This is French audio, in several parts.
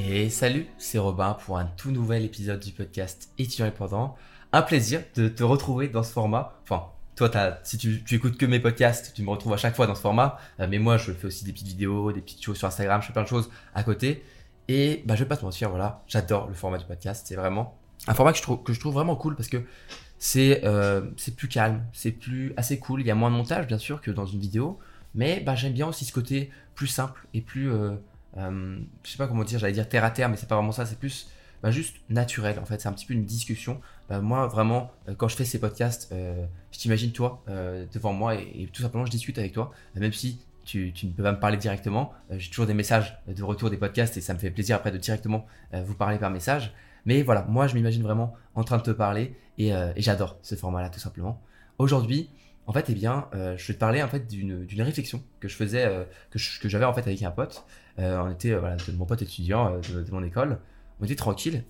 Et salut, c'est Robin pour un tout nouvel épisode du podcast Étudiant indépendant. Un plaisir de te retrouver dans ce format. Enfin, toi, si tu, écoutes que mes podcasts, tu me retrouves à chaque fois dans ce format. Euh, mais moi, je fais aussi des petites vidéos, des petites choses sur Instagram, je fais plein de choses à côté. Et bah, je vais pas te mentir, voilà, j'adore le format du podcast. C'est vraiment un format que je trouve, vraiment cool parce que c'est euh, c'est plus calme, c'est plus assez cool. Il y a moins de montage, bien sûr, que dans une vidéo. Mais bah, j'aime bien aussi ce côté plus simple et plus. Euh, euh, je sais pas comment dire, j'allais dire terre à terre, mais c'est pas vraiment ça, c'est plus bah, juste naturel en fait, c'est un petit peu une discussion. Bah, moi vraiment, euh, quand je fais ces podcasts, euh, je t'imagine toi devant moi et, tout simplement je discute avec toi, même si tu, ne peux pas me parler directement, j'ai toujours des messages de retour des podcasts et ça me fait plaisir après de directement vous parler par message. Mais voilà, moi je m'imagine vraiment en train de te parler et, et j'adore ce format-là tout simplement. Aujourd'hui, en fait, eh bien, je vais te parler en fait d'une réflexion que je faisais, que j'avais en fait avec un pote. Euh, on était, euh, voilà, mon pote étudiant euh, de, mon école, on était tranquille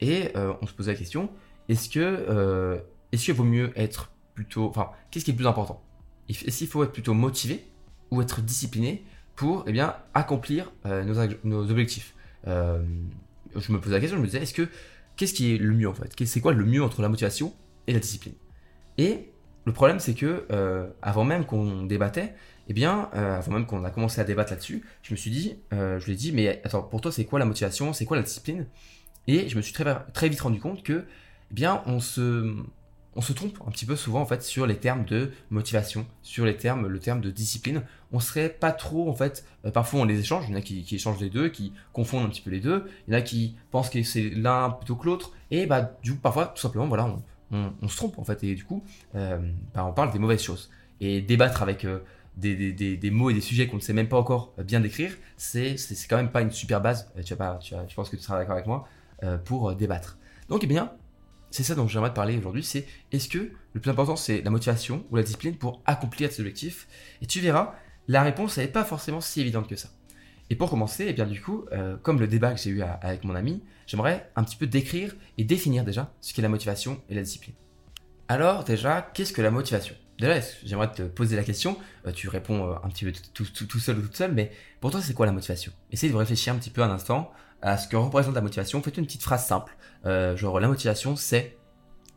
et on se posait la question est-ce que, est-ce qu'il vaut mieux être plutôt, enfin, qu'est-ce qui est plus important? Est-ce qu'il faut être plutôt motivé ou être discipliné pour, eh bien, accomplir nos, objectifs? Je me posais la question, je me disais est-ce que qu'est-ce qui est le mieux en fait? C'est quoi le mieux entre la motivation et la discipline? Et le problème, c'est que avant même qu'on débattait, eh bien, euh, avant même qu'on a commencé à débattre là-dessus, je me suis dit, euh, je lui ai dit, mais attends, pour toi, c'est quoi la motivation, c'est quoi la discipline? Et je me suis très, très vite rendu compte que, eh bien, on se, on se trompe un petit peu souvent en fait sur les termes de motivation, sur les termes, le terme de discipline. On serait pas trop en fait. Euh, parfois on les échange. Il y en a qui, qui, échangent les deux, qui confondent un petit peu les deux. Il y en a qui pensent que c'est l'un plutôt que l'autre. Et bah du coup parfois tout simplement voilà on, on, se trompe en fait et du coup bah, on parle des mauvaises choses. Et débattre avec des, des, mots et des sujets qu'on ne sait même pas encore bien décrire, c'est quand même pas une super base, euh, tu, pas, tu, que tu seras d'accord avec moi, euh, pour euh, débattre. Donc, eh bien, c'est ça dont j'aimerais te parler aujourd'hui, c'est est-ce que le plus important c'est la motivation ou la discipline pour accomplir tes objectifs? Et tu verras, la réponse n'est pas forcément si évidente que ça. Et pour commencer, eh bien du coup, comme le débat que j'ai eu avec mon ami, j'aimerais un petit peu décrire et définir déjà ce qu'est la motivation et la discipline. Alors déjà, qu'est-ce que la motivation? Déjà, j'aimerais te poser la question, euh, tu réponds euh, un petit peu tout, seul ou toute seule, mais pour toi, c'est quoi la motivation? Essaye de réfléchir un petit peu un instant à ce que représente la motivation. Fais une petite phrase simple, euh, genre la motivation, c'est,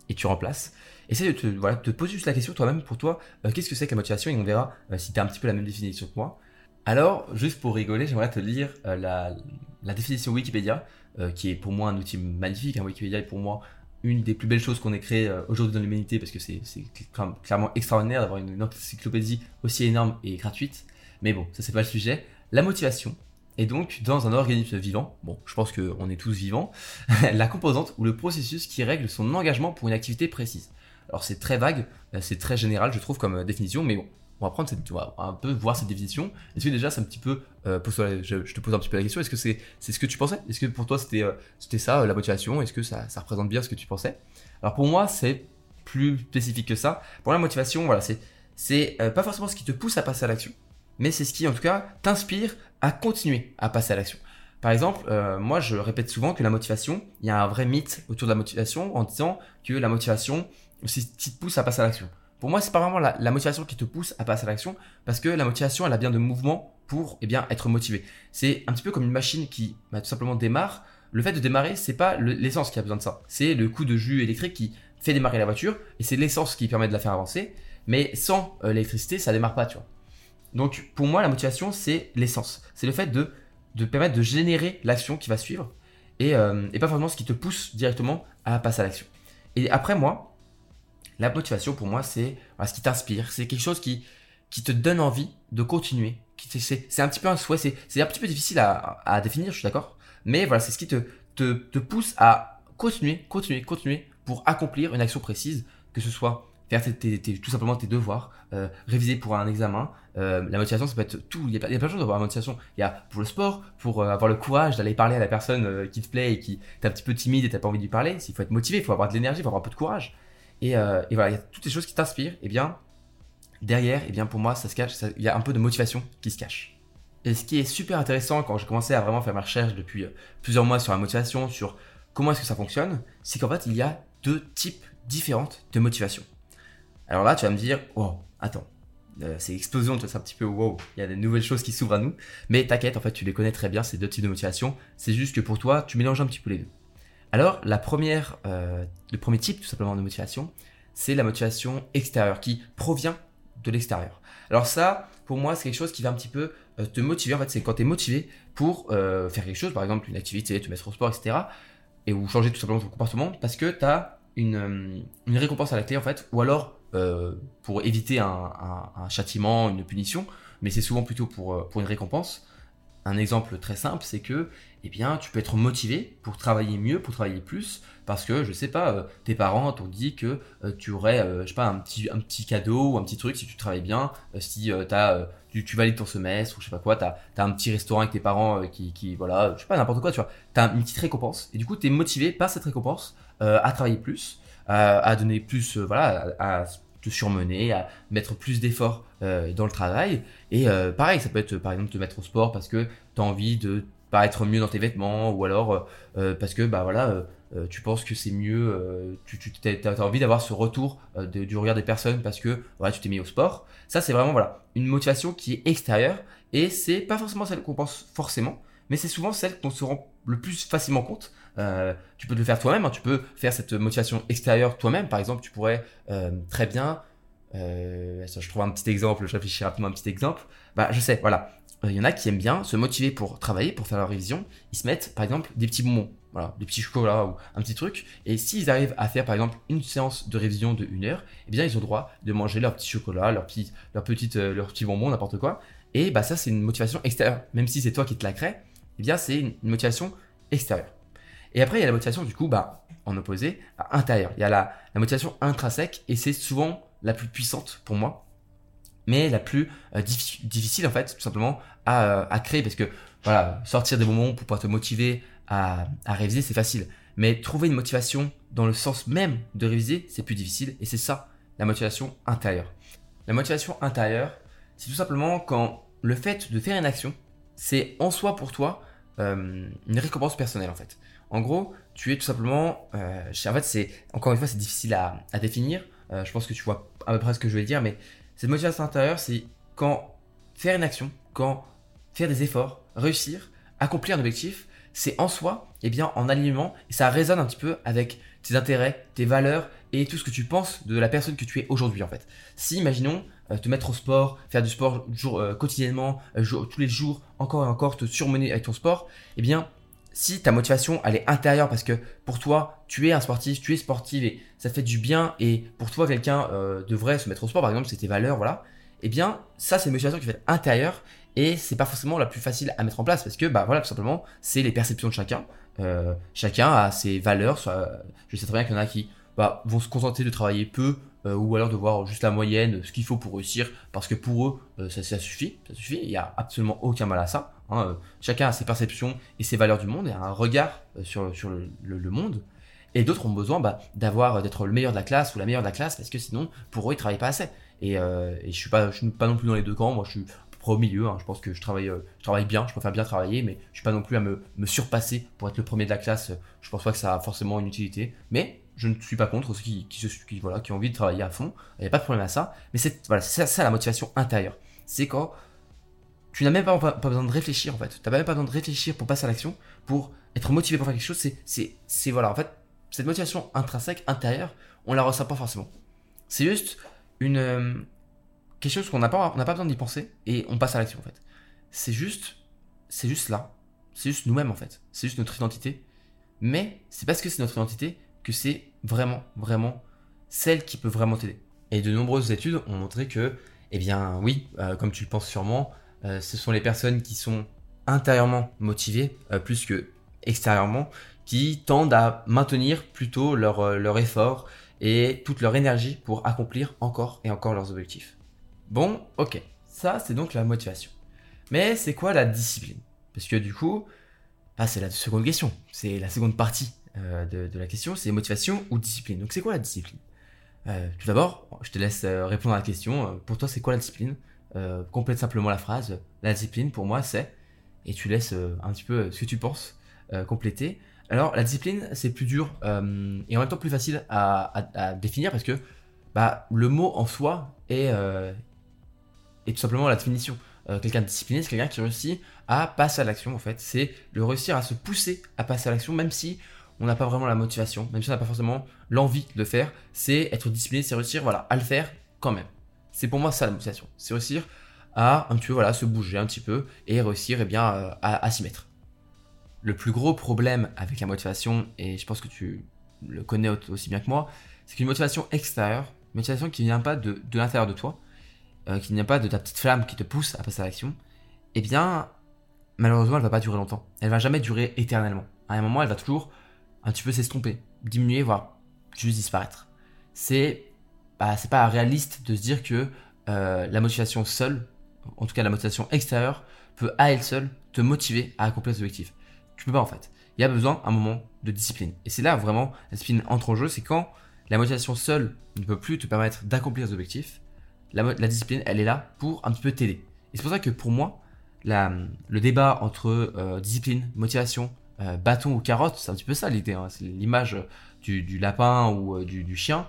et tu remplaces. Essaye de te poser juste la question toi-même pour toi, qu'est-ce que c'est que la motivation, et on verra si tu as un petit peu la même définition que moi. Alors, juste pour rigoler, j'aimerais te lire la, la, définition Wikipédia, qui est pour moi un outil magnifique. Hein. Wikipédia est pour moi une des plus belles choses qu'on ait créées euh, aujourd'hui dans l'humanité parce que c'est clairement extraordinaire d'avoir une, encyclopédie aussi énorme et gratuite. Mais bon, ça c'est pas le sujet. La motivation est donc dans un organisme vivant, bon, je pense qu'on est tous vivants, la composante ou le processus qui règle son engagement pour une activité précise. Alors c'est très vague, euh, c'est très général je trouve comme euh, définition, mais bon, on va prendre cette, un peu voir cette définition. Est-ce que déjà c'est un petit peu, euh, je, te pose un petit peu la question, est-ce que c'est c'est ce que tu pensais? Est-ce que pour toi c'était euh, c'était ça euh, la motivation? Est-ce que ça, ça représente bien ce que tu pensais? Alors pour moi c'est plus spécifique que ça. Pour la motivation, voilà, c'est c'est pas forcément ce qui te pousse à passer à l'action, mais c'est ce qui en tout cas t'inspire à continuer à passer à l'action. Par exemple, moi je répète souvent que la motivation, il y a un vrai mythe autour de la motivation en disant que la motivation, c'est ce qui te pousse à passer à l'action. Pour moi, c'est pas vraiment la, motivation qui te pousse à passer à l'action, parce que la motivation, elle a bien de mouvement pour eh bien, être motivé. C'est un petit peu comme une machine qui bah, tout simplement démarre. Le fait de démarrer, c'est pas l'essence qui a besoin de ça. C'est le coup de jus électrique qui fait démarrer la voiture, et c'est l'essence qui permet de la faire avancer. Mais sans euh, l'électricité, ça démarre pas, tu vois. Donc pour moi, la motivation, c'est l'essence. C'est le fait de, de permettre de générer l'action qui va suivre, et, euh, et pas forcément ce qui te pousse directement à passer à l'action. Et après, moi, la motivation, pour moi, c'est ce qui t'inspire. C'est quelque chose qui, qui te donne envie de continuer. C'est un petit peu un souhait. C'est un petit peu difficile à, à définir, je suis d'accord. Mais voilà, c'est ce qui te, te, te pousse à continuer, continuer, continuer pour accomplir une action précise, que ce soit faire tout simplement tes devoirs, euh, réviser pour un examen. Euh, la motivation, ça peut être tout. Il y a, plein de choses d'avoir la motivation. Il y a pour le sport, pour euh, avoir le courage d'aller parler à la personne qui te plaît et qui t'es un petit peu timide et t'as pas envie de lui parler. Il faut être motivé, il faut avoir de l'énergie, il faut avoir un peu de courage. Euh, et, voilà, il y a toutes ces choses qui t'inspirent. Et bien, derrière, et bien pour moi, ça se cache. il y a un peu de motivation qui se cache. Et ce qui est super intéressant quand j'ai commencé à vraiment faire ma recherche depuis euh, plusieurs mois sur la motivation, sur comment est-ce que ça fonctionne, c'est qu'en fait, il y a deux types différentes de motivation. Alors là, tu vas me dire, oh, attends, euh, c'est explosion, c'est un petit peu wow, il y a des nouvelles choses qui s'ouvrent à nous. Mais t'inquiète, en fait, tu les connais très bien, ces deux types de motivation. C'est juste que pour toi, tu mélanges un petit peu les deux. Alors, la première, euh, le premier type, tout simplement, de motivation, c'est la motivation extérieure, qui provient de l'extérieur. Alors ça, pour moi, c'est quelque chose qui va un petit peu euh, te motiver. En fait, c'est quand tu es motivé pour faire quelque chose, par exemple une activité, te mettre au sport, etc. Et ou changer tout simplement ton comportement, parce que tu as une, une récompense à la clé, en fait, ou alors euh, pour éviter un, châtiment, une punition, mais c'est souvent plutôt pour, euh, pour une récompense. Un exemple très simple, c'est que eh bien, tu peux être motivé pour travailler mieux, pour travailler plus, parce que, je sais pas, euh, tes parents t'ont dit que tu aurais, je sais pas, un petit, cadeau ou un petit truc si tu travailles bien, si as, tu, tu, valides ton semestre ou je sais pas quoi, tu as, un petit restaurant avec tes parents qui, qui, voilà, je sais pas, n'importe quoi, tu vois, tu as une petite récompense, et du coup, tu es motivé par cette récompense à travailler plus, à, donner plus, voilà, à, te surmener, à mettre plus d'efforts euh, dans le travail. Et euh, pareil, ça peut être par exemple te mettre au sport parce que tu as envie de paraître mieux dans tes vêtements ou alors euh, parce que bah voilà tu penses que c'est mieux tu, tu as, envie d'avoir ce retour du regard des personnes parce que voilà tu t'es mis au sport ça c'est vraiment voilà une motivation qui est extérieure et c'est pas forcément celle qu'on pense forcément mais c'est souvent celle qu'on se rend le plus facilement compte euh, tu peux le faire toi-même, hein. tu peux faire cette motivation extérieure toi-même. Par exemple, tu pourrais euh, très bien, euh, je trouve un petit exemple, je réfléchis rapidement à un petit exemple. Bah, je sais, voilà. Il y en a qui aiment bien se motiver pour travailler, pour faire leur révision. Ils se mettent, par exemple, des petits bonbons, voilà, des petits chocolats ou un petit truc. Et s'ils arrivent à faire, par exemple, une séance de révision de une heure, eh bien, ils ont droit de manger leur petit chocolat, leur petit, leur petite, leur petit bonbon, n'importe quoi. Et bah, ça, c'est une motivation extérieure. Même si c'est toi qui te la crée, eh bien, c'est une motivation extérieure. Et après, il y a la motivation, du coup, bah, en opposé, à intérieur. Il y a la, motivation intrinsèque, et c'est souvent la plus puissante pour moi, mais la plus euh, difficile, en fait, tout simplement, à, euh, créer, parce que, voilà, sortir des moments pour pouvoir te motiver à, réviser, c'est facile. Mais trouver une motivation dans le sens même de réviser, c'est plus difficile, et c'est ça, la motivation intérieure. La motivation intérieure, c'est tout simplement quand le fait de faire une action, c'est en soi pour toi euh, une récompense personnelle en fait. En gros, tu es tout simplement. Euh, en fait, c'est encore une fois, c'est difficile à, définir. Euh, je pense que tu vois à peu près ce que je vais dire, mais cette motivation intérieure, c'est quand faire une action, quand faire des efforts, réussir, accomplir un objectif, c'est en soi, et eh bien, en alignement, et ça résonne un petit peu avec tes intérêts, tes valeurs et tout ce que tu penses de la personne que tu es aujourd'hui en fait. Si, imaginons, te mettre au sport, faire du sport jour, quotidiennement, tous les jours, encore et encore, te surmener avec ton sport, eh bien, si ta motivation elle est intérieure parce que pour toi tu es un sportif, tu es sportive et ça fait du bien et pour toi quelqu'un euh, devrait se mettre au sport par exemple c'est tes valeurs voilà, eh bien ça c'est une motivation qui fait intérieure et c'est pas forcément la plus facile à mettre en place parce que bah voilà tout simplement c'est les perceptions de chacun. Euh, chacun a ses valeurs. Je sais très bien qu'il y en a qui bah, vont se contenter de travailler peu euh, ou alors de voir juste la moyenne, ce qu'il faut pour réussir, parce que pour eux, euh, ça, suffit, ça suffit, il n'y a absolument aucun mal à ça. Hein, euh, chacun a ses perceptions et ses valeurs du monde et un regard sur, sur le, monde. Et d'autres ont besoin bah, d'avoir d'être le meilleur de la classe ou la meilleure de la classe parce que sinon, pour eux, ils travaillent pas assez. Et, je suis suis pas non plus dans les deux camps. Moi, je suis au milieu. Hein. Je pense que je travaille, je travaille bien, je préfère bien travailler, mais je suis pas non plus à me, me, surpasser pour être le premier de la classe. Je pense pas que ça a forcément une utilité. Mais je ne suis pas contre ceux qui, voilà, qui ont envie de travailler à fond. Il n'y a pas de problème à ça. Mais c'est voilà, ça, la motivation intérieure. C'est quand tu n'as même pas, besoin de réfléchir en fait. Tu n'as même pas besoin de réfléchir pour passer à l'action, pour être motivé pour faire quelque chose. C'est, voilà, en fait, cette motivation intrinsèque, intérieure, on la ressent pas forcément. C'est juste une, euh, quelque chose qu'on n'a pas, pas besoin d'y penser et on passe à l'action en fait. C'est juste, c'est juste là. C'est juste nous-mêmes en fait. C'est juste notre identité. Mais c'est parce que c'est notre identité c'est vraiment, vraiment celle qui peut vraiment t'aider. Et de nombreuses études ont montré que, eh bien oui, euh, comme tu le penses sûrement, euh, ce sont les personnes qui sont intérieurement motivées euh, plus que extérieurement qui tendent à maintenir plutôt leur, leur effort et toute leur énergie pour accomplir encore et encore leurs objectifs. Bon, ok, ça c'est donc la motivation. Mais c'est quoi la discipline? Parce que du coup, ah, c'est la seconde question, c'est la seconde partie euh, de, la question, c'est motivation ou discipline. Donc c'est quoi la discipline? Euh, Tout d'abord, je te laisse euh, répondre à la question. Pour toi, c'est quoi la discipline? Complète simplement la phrase. La discipline, pour moi, c'est... Et tu laisses un petit peu ce que tu penses compléter. Alors, la discipline, c'est plus dur et en même temps plus facile à, définir parce que bah, le mot en soi est, est tout simplement la définition. Quelqu'un de discipliné, c'est quelqu'un qui réussit à passer à l'action, en fait. C'est le réussir à se pousser à passer à l'action, même si on n'a pas vraiment la motivation, même si on n'a pas forcément l'envie de le faire. C'est être discipliné, c'est réussir voilà, à le faire quand même. C'est pour moi ça la motivation. C'est réussir à un petit peu se bouger un petit peu et réussir eh bien, euh, à, s'y mettre. Le plus gros problème avec la motivation, et je pense que tu le connais aussi bien que moi, c'est qu'une motivation extérieure, une motivation qui ne vient pas de, de l'intérieur de toi, euh, qui n'y a pas de ta petite flamme qui te pousse à passer à l'action, eh bien, malheureusement, elle va pas durer longtemps. Elle va jamais durer éternellement. À un moment, elle va toujours un petit peu s'estomper, diminuer, voire juste disparaître. C'est bah, pas réaliste de se dire que euh, la motivation seule, en tout cas la motivation extérieure, peut à elle seule te motiver à accomplir ses objectifs. Tu peux pas en fait. Il y a besoin un moment de discipline. Et c'est là vraiment la discipline entre en jeu, c'est quand la motivation seule ne peut plus te permettre d'accomplir ses objectifs, la, discipline, elle est là pour un petit peu t'aider. Et c'est pour ça que pour moi, le débat entre euh, discipline, motivation, bâton ou carotte, c'est un petit peu ça l'idée. Hein. C'est l'image du, lapin ou euh, du, chien.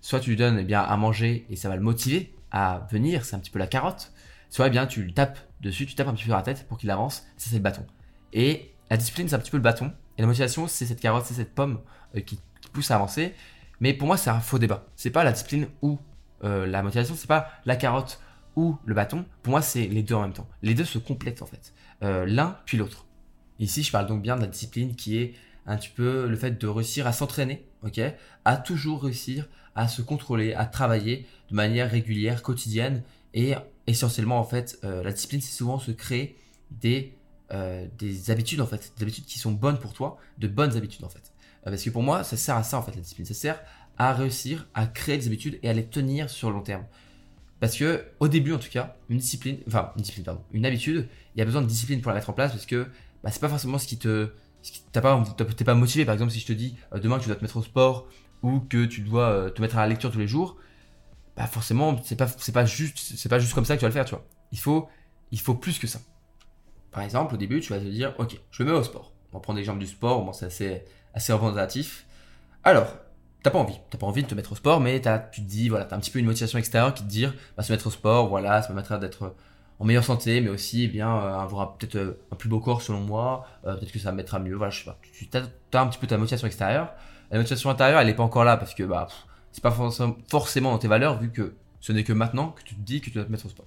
soit tu lui donnes eh bien, à manger et ça va le motiver à venir, c'est un petit peu la carotte. Soit eh bien, tu le tapes dessus, tu tapes un petit peu sur la tête pour qu'il avance, ça c'est le bâton. Et la discipline, c'est un petit peu le bâton. Et la motivation, c'est cette carotte, c'est cette pomme qui, pousse à avancer. Mais pour moi, c'est un faux débat. C'est pas la discipline ou euh, la motivation, c'est pas la carotte ou le bâton. Pour moi, c'est les deux en même temps. Les deux se complètent en fait. Euh, l'un puis l'autre. Ici, je parle donc bien de la discipline qui est un petit peu le fait de réussir à s'entraîner, ok, à toujours réussir à se contrôler, à travailler de manière régulière, quotidienne, et essentiellement en fait, euh, la discipline, c'est souvent se créer des des habitudes en fait, des habitudes qui sont bonnes pour toi, de bonnes habitudes en fait. parce que pour moi, ça sert à ça en fait la discipline, ça sert à réussir à créer des habitudes et à les tenir sur le long terme. Parce que au début en tout cas, une discipline, enfin une habitude, il y a besoin de discipline pour la mettre en place parce que bah, c'est pas forcément ce qui te, t'as pas, t'es pas motivé. Par exemple, si je te dis euh, demain que tu dois te mettre au sport ou que tu dois euh, te mettre à la lecture tous les jours, bah forcément c'est pas, c'est pas juste, c'est pas juste comme ça que tu vas le faire, tu vois. Il faut, il faut plus que ça. Par exemple, au début, tu vas te dire, ok, je me mets au sport. On va prendre l'exemple du sport, bon, c'est assez, assez représentatif. Alors, t'as pas envie, t'as pas envie de te mettre au sport, mais as, tu te dis, voilà, t'as un petit peu une motivation extérieure qui te dit, bah, se mettre au sport, voilà, ça me permettra d'être en meilleure santé, mais aussi, eh bien, euh, avoir peut-être euh, un plus beau corps selon moi, euh, peut-être que ça me mettra mieux, voilà, je sais pas. Tu as, un petit peu ta motivation extérieure. La motivation intérieure, elle est pas encore là parce que, bah, c'est pas forcément dans tes valeurs vu que ce n'est que maintenant que tu te dis que tu dois te mettre au sport.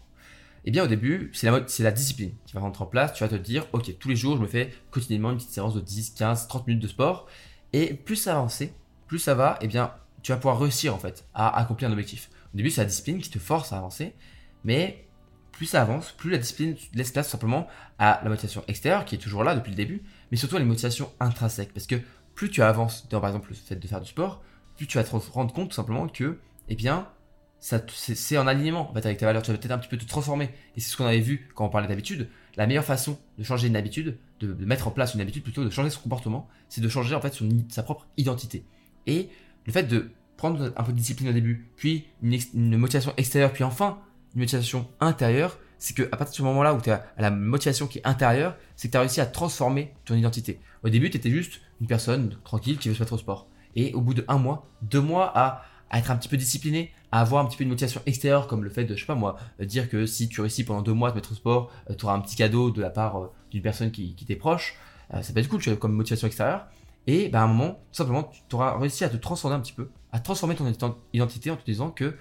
Eh bien, au début, c'est la, c'est la discipline qui va rentrer en place. Tu vas te dire, ok, tous les jours, je me fais quotidiennement une petite séance de 10, 15, 30 minutes de sport. Et plus ça avancer, plus ça va, eh bien, tu vas pouvoir réussir en fait à accomplir un objectif. Au début, c'est la discipline qui te force à avancer, mais plus ça avance, plus la discipline laisse place simplement à la motivation extérieure qui est toujours là depuis le début, mais surtout à les motivations intrinsèques. Parce que plus tu avances dans par exemple le fait de faire du sport, plus tu vas te rendre compte tout simplement que, eh bien, c'est en alignement en fait, avec tes valeurs. Tu vas peut-être un petit peu te transformer. Et c'est ce qu'on avait vu quand on parlait d'habitude. La meilleure façon de changer une habitude, de, mettre en place une habitude plutôt, de changer son comportement, c'est de changer en fait sa propre identité. Et le fait de prendre un peu de discipline au début, puis une, motivation extérieure, puis enfin une motivation intérieure, c'est que à partir du moment là où tu as la motivation qui est intérieure, c'est que tu as réussi à transformer ton identité. Au début, tu étais juste une personne tranquille qui veut se mettre au sport. Et au bout de un mois, deux mois à, être un petit peu discipliné, à avoir un petit peu une motivation extérieure, comme le fait de, je sais pas moi, dire que si tu réussis pendant deux mois à te mettre au sport, euh, tu auras un petit cadeau de la part euh, d'une personne qui, qui t'est proche. Euh, ça peut être cool, tu as comme motivation extérieure. Et bah, à un moment, tout simplement, tu auras réussi à te transformer un petit peu, à transformer ton identité en te disant que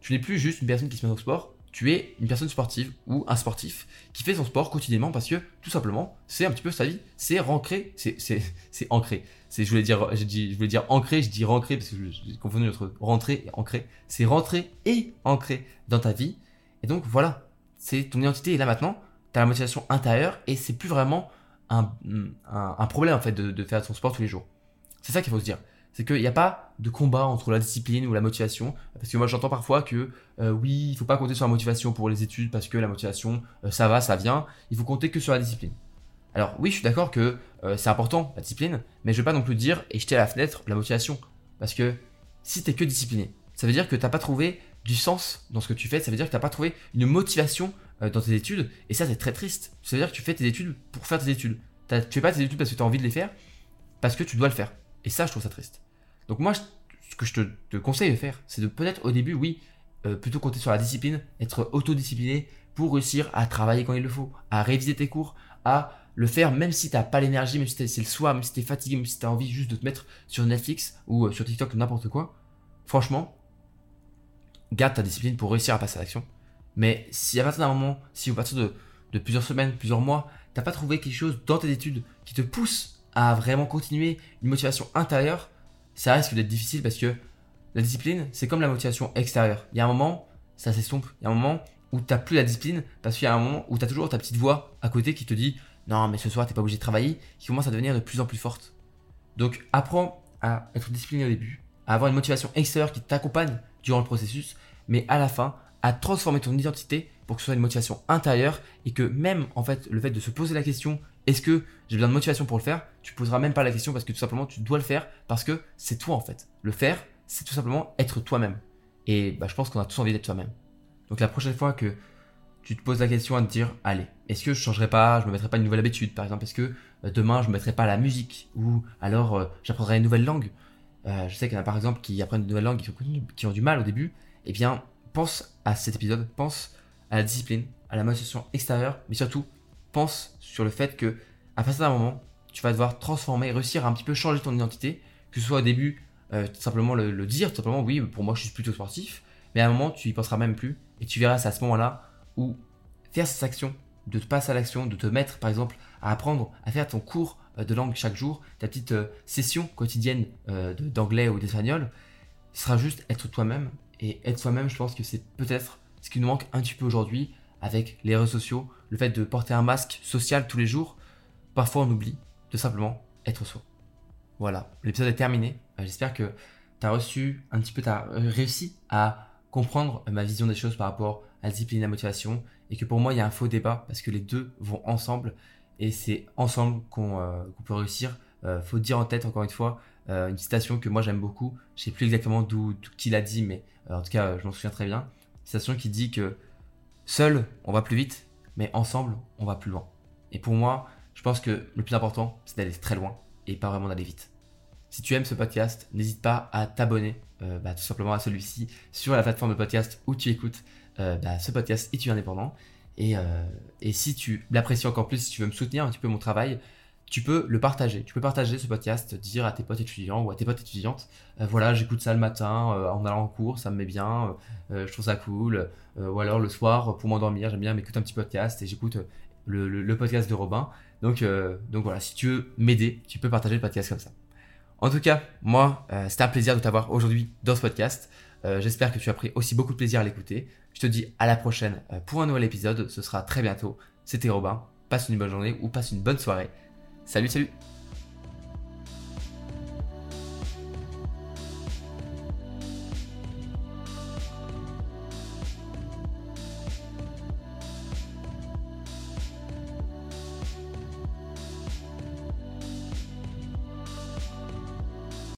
tu n'es plus juste une personne qui se met au sport, tu es une personne sportive ou un sportif qui fait son sport quotidiennement parce que tout simplement, c'est un petit peu sa vie, c'est ancré, c'est ancré. C'est je voulais dire je voulais dire ancré, je dis ancré parce que j'ai confondu entre rentrer et ancré. C'est rentrer et ancré dans ta vie. Et donc voilà, c'est ton identité est là maintenant, tu as la motivation intérieure et c'est plus vraiment un, problème en fait de, faire son sport tous les jours. C'est ça qu'il faut se dire. C'est qu'il n'y a pas de combat entre la discipline ou la motivation. Parce que moi j'entends parfois que euh, oui, il faut pas compter sur la motivation pour les études parce que la motivation, euh, ça va, ça vient. Il faut compter que sur la discipline. Alors oui, je suis d'accord que euh, c'est important la discipline, mais je vais pas non plus dire et jeter à la fenêtre la motivation. Parce que si tu es que discipliné, ça veut dire que tu n'as pas trouvé du sens dans ce que tu fais, ça veut dire que tu n'as pas trouvé une motivation dans tes études. Et ça, c'est très triste. Ça veut dire que tu fais tes études pour faire tes études. Tu fais pas tes études parce que tu as envie de les faire, parce que tu dois le faire. Et ça, je trouve ça triste. Donc moi, ce que je te, conseille de faire, c'est de peut-être au début, oui, euh, plutôt compter sur la discipline, être autodiscipliné pour réussir à travailler quand il le faut, à réviser tes cours, à le faire même si t'as pas l'énergie, même si c'est le soir, même si t'es fatigué, même si t'as envie juste de te mettre sur Netflix ou euh, sur TikTok, n'importe quoi. Franchement, garde ta discipline pour réussir à passer à l'action. Mais si à partir d'un moment, si au partir de, de plusieurs semaines, plusieurs mois, t'as pas trouvé quelque chose dans tes études qui te pousse à vraiment continuer une motivation intérieure, ça risque d'être difficile parce que la discipline, c'est comme la motivation extérieure. Il y a un moment, ça s'estompe. Il y a un moment où t'as plus la discipline parce qu'il y a un moment où t'as toujours ta petite voix à côté qui te dit non mais ce soir t'es pas obligé de travailler, qui commence à devenir de plus en plus forte. Donc apprends à être discipliné au début, à avoir une motivation extérieure qui t'accompagne durant le processus, mais à la fin à transformer ton identité pour que ce soit une motivation intérieure et que même en fait le fait de se poser la question est-ce que j'ai besoin de motivation pour le faire, tu poseras même pas la question parce que tout simplement tu dois le faire parce que c'est toi en fait. Le faire, c'est tout simplement être toi-même. Et bah, je pense qu'on a tous envie d'être toi-même. Donc la prochaine fois que tu te poses la question à te dire, allez, est-ce que je changerai pas, je me mettrai pas une nouvelle habitude, par exemple, est-ce que euh, demain je me mettrai pas à la musique ou alors euh, j'apprendrai une nouvelle langue. Euh, je sais qu'il y en a par exemple qui apprennent une nouvelle langue qui, qui ont du mal au début. Eh bien, pense à cet épisode, pense à la discipline, à la motivation extérieure, mais surtout pense sur le fait que à partir d'un moment, tu vas devoir transformer, réussir à un petit peu changer ton identité, que ce soit au début tout simplement le, dire, tout simplement oui, pour moi je suis plutôt sportif, mais à un moment tu y penseras même plus et tu verras c'est à ce moment-là où faire cette action, de te passer à l'action, de te mettre par exemple à apprendre à faire ton cours euh, de langue chaque jour, ta petite euh, session quotidienne euh, d'anglais ou d'espagnol, ce sera juste être toi-même. Et être soi-même, je pense que c'est peut-être ce qui nous manque un petit peu aujourd'hui avec les réseaux sociaux, le fait de porter un masque social tous les jours. Parfois on oublie de simplement être soi. Voilà, l'épisode est terminé. J'espère que tu as reçu un petit peu, tu as réussi à comprendre ma vision des choses par rapport à la discipline et la motivation. Et que pour moi, il y a un faux débat parce que les deux vont ensemble. Et c'est ensemble qu'on euh, peut réussir. Euh, faut dire en tête, encore une fois, euh, une citation que moi j'aime beaucoup. Je sais plus exactement d'où qui l'a dit, mais en tout cas, je m'en souviens très bien. Une citation qui dit que seul, on va plus vite, mais ensemble, on va plus loin. Et pour moi, je pense que le plus important, c'est d'aller très loin et pas vraiment d'aller vite. Si tu aimes ce podcast, n'hésite pas à t'abonner euh, bah, tout simplement à celui-ci sur la plateforme de podcast où tu écoutes euh, bah, ce podcast étudiant indépendant. Et, euh, et si tu l'apprécies encore plus, si tu veux me soutenir un petit peu mon travail, tu peux le partager. Tu peux partager ce podcast, dire à tes potes étudiants ou à tes potes étudiantes, voilà, j'écoute ça le matin en allant en cours, ça me met bien, je trouve ça cool. ou alors le soir, pour m'endormir, j'aime bien m'écouter un petit podcast et j'écoute le, podcast de Robin. Donc, donc voilà, si tu veux m'aider, tu peux partager le podcast comme ça. En tout cas, moi, euh, c'était un plaisir de t'avoir aujourd'hui dans ce podcast. Euh, j'espère que tu as pris aussi beaucoup de plaisir à l'écouter. Je te dis à la prochaine euh, pour un nouvel épisode. Ce sera très bientôt. C'était Robin. Passe une bonne journée ou passe une bonne soirée. Salut, salut